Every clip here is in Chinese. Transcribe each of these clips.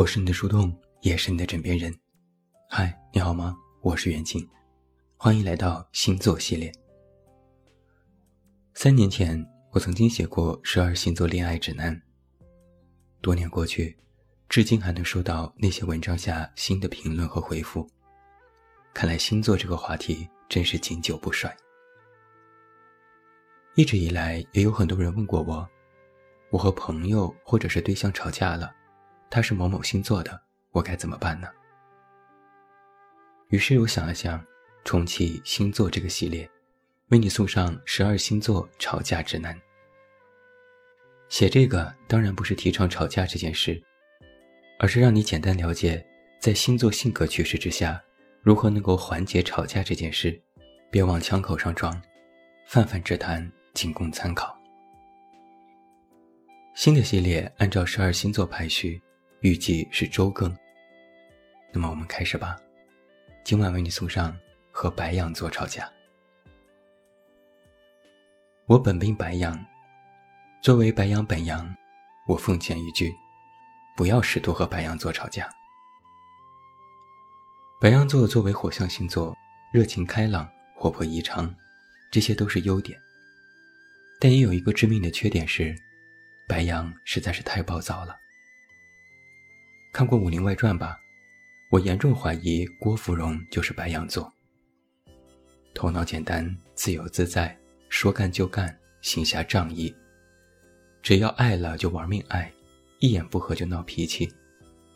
我是你的树洞，也是你的枕边人。嗨，你好吗？我是袁静，欢迎来到星座系列。三年前，我曾经写过十二星座恋爱指南。多年过去，至今还能收到那些文章下新的评论和回复。看来星座这个话题真是经久不衰。一直以来，也有很多人问过我，我和朋友或者是对象吵架了。他是某某星座的，我该怎么办呢？于是我想了想，重启星座这个系列，为你送上十二星座吵架指南。写这个当然不是提倡吵架这件事，而是让你简单了解，在星座性格趋势之下，如何能够缓解吵架这件事，别往枪口上撞，泛泛之谈，仅供参考。新的系列按照十二星座排序。预计是周更。那么我们开始吧。今晚为你送上和白羊座吵架。我本命白羊，作为白羊本羊，我奉劝一句：不要试图和白羊座吵架。白羊座作为火象星座，热情开朗、活泼异常，这些都是优点。但也有一个致命的缺点是，白羊实在是太暴躁了。看过《武林外传》吧？我严重怀疑郭芙蓉就是白羊座。头脑简单，自由自在，说干就干，行侠仗义。只要爱了就玩命爱，一言不合就闹脾气，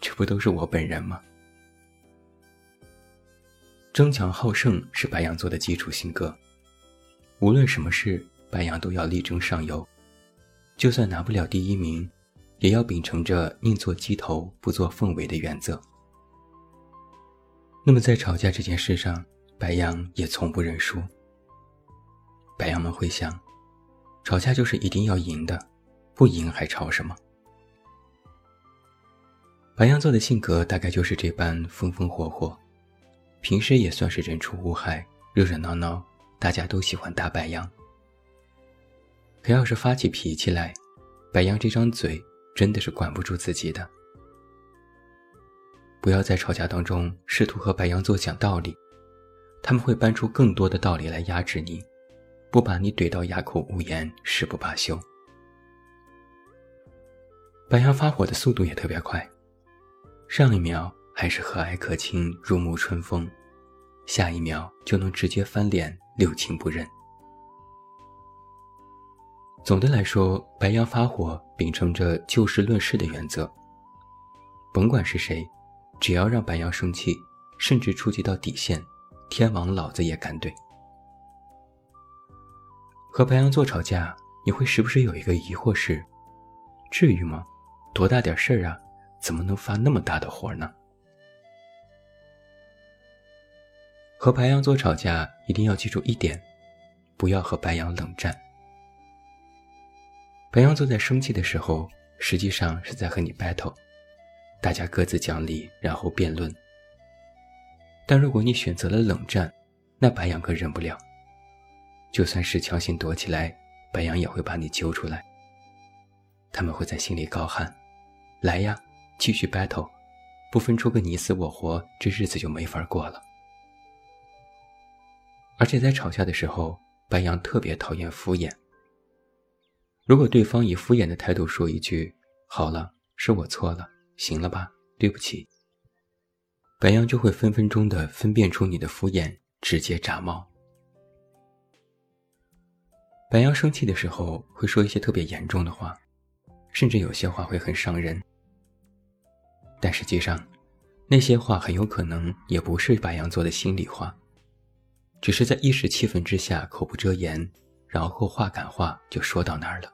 这不都是我本人吗？争强好胜是白羊座的基础性格，无论什么事，白羊都要力争上游，就算拿不了第一名。也要秉承着宁做鸡头不做凤尾的原则。那么在吵架这件事上，白羊也从不认输。白羊们会想，吵架就是一定要赢的，不赢还吵什么？白羊座的性格大概就是这般风风火火，平时也算是人畜无害，热热闹闹，大家都喜欢大白羊。可要是发起脾气来，白羊这张嘴。真的是管不住自己的。不要在吵架当中试图和白羊座讲道理，他们会搬出更多的道理来压制你，不把你怼到哑口无言，誓不罢休。白羊发火的速度也特别快，上一秒还是和蔼可亲、如沐春风，下一秒就能直接翻脸、六亲不认。总的来说，白羊发火秉承着就事论事的原则。甭管是谁，只要让白羊生气，甚至触及到底线，天王老子也敢怼。和白羊座吵架，你会时不时有一个疑惑是：至于吗？多大点事儿啊？怎么能发那么大的火呢？和白羊座吵架，一定要记住一点：不要和白羊冷战。白羊座在生气的时候，实际上是在和你 battle，大家各自讲理，然后辩论。但如果你选择了冷战，那白羊可忍不了。就算是强行躲起来，白羊也会把你揪出来。他们会在心里高喊：“来呀，继续 battle，不分出个你死我活，这日子就没法过了。”而且在吵架的时候，白羊特别讨厌敷衍。如果对方以敷衍的态度说一句“好了，是我错了，行了吧，对不起”，白羊就会分分钟的分辨出你的敷衍，直接炸毛。白羊生气的时候会说一些特别严重的话，甚至有些话会很伤人。但实际上，那些话很有可能也不是白羊座的心里话，只是在一时气愤之下口不遮言，然后话赶话就说到那儿了。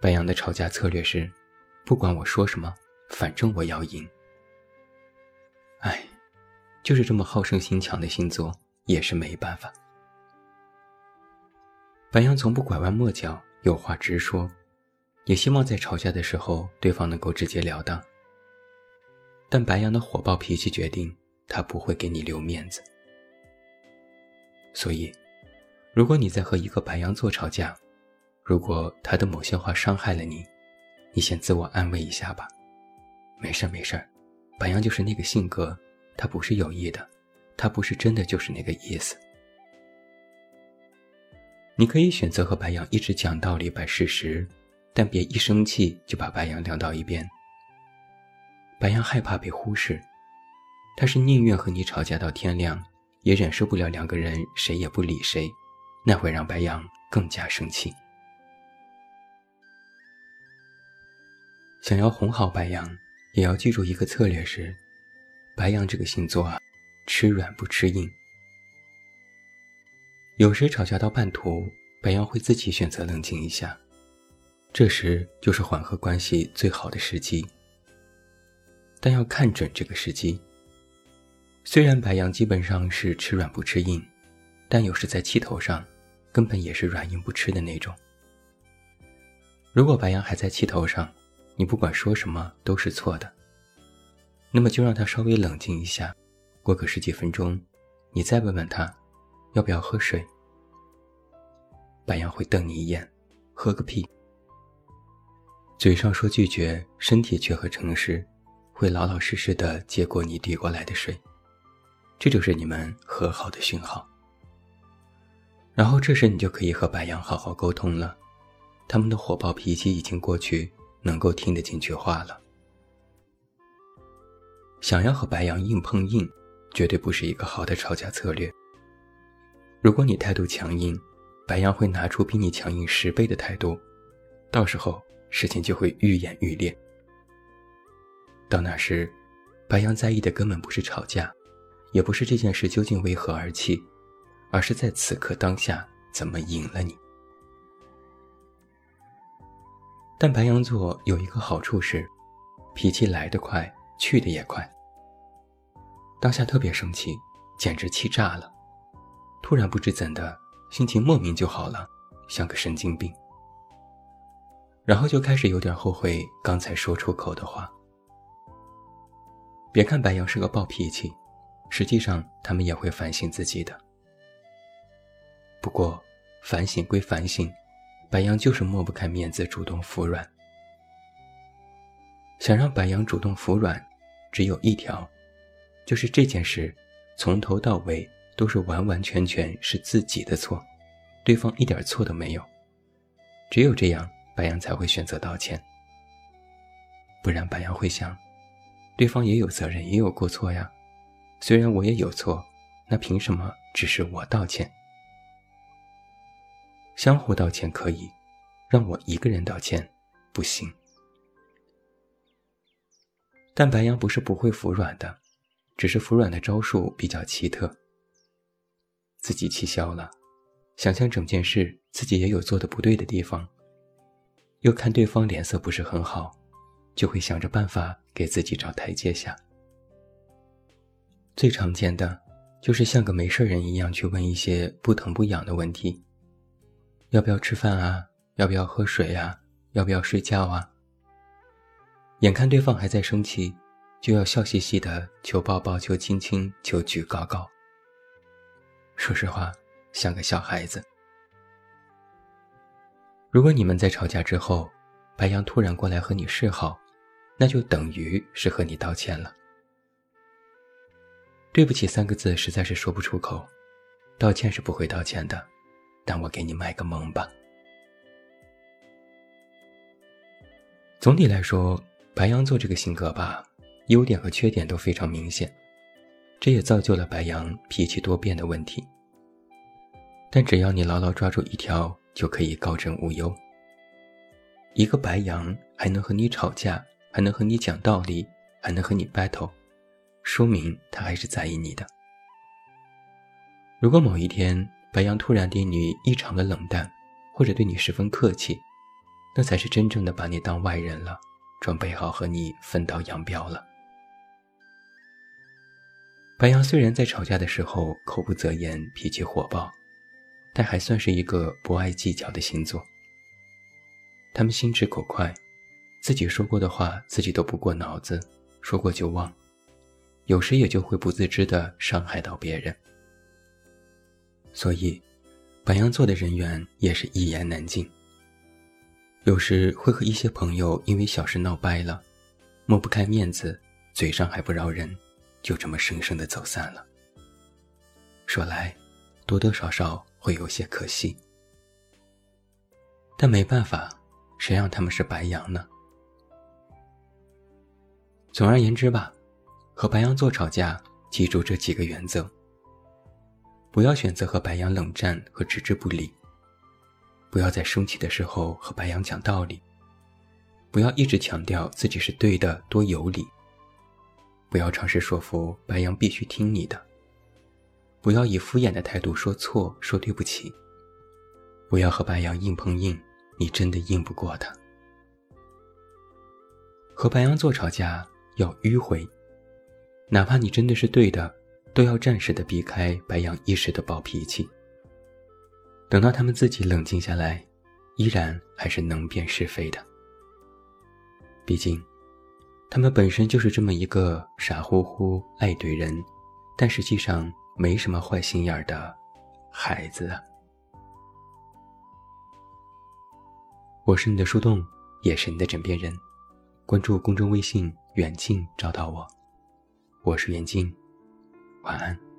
白羊的吵架策略是，不管我说什么，反正我要赢。哎，就是这么好胜心强的星座，也是没办法。白羊从不拐弯抹角，有话直说，也希望在吵架的时候，对方能够直截了当。但白羊的火爆脾气决定，他不会给你留面子。所以，如果你在和一个白羊座吵架，如果他的某些话伤害了你，你先自我安慰一下吧。没事儿没事儿，白羊就是那个性格，他不是有意的，他不是真的就是那个意思。你可以选择和白羊一直讲道理、摆事实，但别一生气就把白羊晾到一边。白羊害怕被忽视，他是宁愿和你吵架到天亮，也忍受不了两个人谁也不理谁，那会让白羊更加生气。想要哄好白羊，也要记住一个策略是：白羊这个星座啊，吃软不吃硬。有时吵架到半途，白羊会自己选择冷静一下，这时就是缓和关系最好的时机。但要看准这个时机。虽然白羊基本上是吃软不吃硬，但有时在气头上，根本也是软硬不吃的那种。如果白羊还在气头上，你不管说什么都是错的。那么就让他稍微冷静一下，过个十几分钟，你再问问他，要不要喝水。白羊会瞪你一眼，喝个屁。嘴上说拒绝，身体却和诚实，会老老实实的接过你递过来的水，这就是你们和好的讯号。然后这时你就可以和白羊好好沟通了，他们的火爆脾气已经过去。能够听得进去话了。想要和白羊硬碰硬，绝对不是一个好的吵架策略。如果你态度强硬，白羊会拿出比你强硬十倍的态度，到时候事情就会愈演愈烈。到那时，白羊在意的根本不是吵架，也不是这件事究竟为何而起，而是在此刻当下怎么赢了你。但白羊座有一个好处是，脾气来得快，去的也快。当下特别生气，简直气炸了，突然不知怎的，心情莫名就好了，像个神经病。然后就开始有点后悔刚才说出口的话。别看白羊是个暴脾气，实际上他们也会反省自己的。不过，反省归反省。白羊就是抹不开面子，主动服软。想让白羊主动服软，只有一条，就是这件事从头到尾都是完完全全是自己的错，对方一点错都没有。只有这样，白羊才会选择道歉。不然，白羊会想，对方也有责任，也有过错呀。虽然我也有错，那凭什么只是我道歉？相互道歉可以，让我一个人道歉不行。但白羊不是不会服软的，只是服软的招数比较奇特。自己气消了，想想整件事自己也有做的不对的地方，又看对方脸色不是很好，就会想着办法给自己找台阶下。最常见的就是像个没事人一样去问一些不疼不痒的问题。要不要吃饭啊？要不要喝水呀？要不要睡觉啊？眼看对方还在生气，就要笑嘻嘻的求抱抱、求亲亲、求举高高。说实话，像个小孩子。如果你们在吵架之后，白羊突然过来和你示好，那就等于是和你道歉了。对不起三个字实在是说不出口，道歉是不会道歉的。让我给你卖个萌吧。总体来说，白羊座这个性格吧，优点和缺点都非常明显，这也造就了白羊脾气多变的问题。但只要你牢牢抓住一条，就可以高枕无忧。一个白羊还能和你吵架，还能和你讲道理，还能和你 battle，说明他还是在意你的。如果某一天，白羊突然对你异常的冷淡，或者对你十分客气，那才是真正的把你当外人了，准备好和你分道扬镳了。白羊虽然在吵架的时候口不择言、脾气火爆，但还算是一个不爱计较的星座。他们心直口快，自己说过的话自己都不过脑子，说过就忘，有时也就会不自知的伤害到别人。所以，白羊座的人缘也是一言难尽。有时会和一些朋友因为小事闹掰了，抹不开面子，嘴上还不饶人，就这么生生的走散了。说来，多多少少会有些可惜。但没办法，谁让他们是白羊呢？总而言之吧，和白羊座吵架，记住这几个原则：不要选择和白羊冷战和置之不理；不要在生气的时候和白羊讲道理；不要一直强调自己是对的，多有理；不要尝试说服白羊必须听你的；不要以敷衍的态度说错、说对不起；不要和白羊硬碰硬。你真的硬不过他。和白羊座吵架要迂回，哪怕你真的是对的，都要暂时的避开白羊一时的暴脾气。等到他们自己冷静下来，依然还是能辨是非的。毕竟，他们本身就是这么一个傻乎乎爱怼人，但实际上没什么坏心眼儿的孩子啊。我是你的树洞，也是你的枕边人。关注公众微信“远近”，找到我。我是远近，晚安。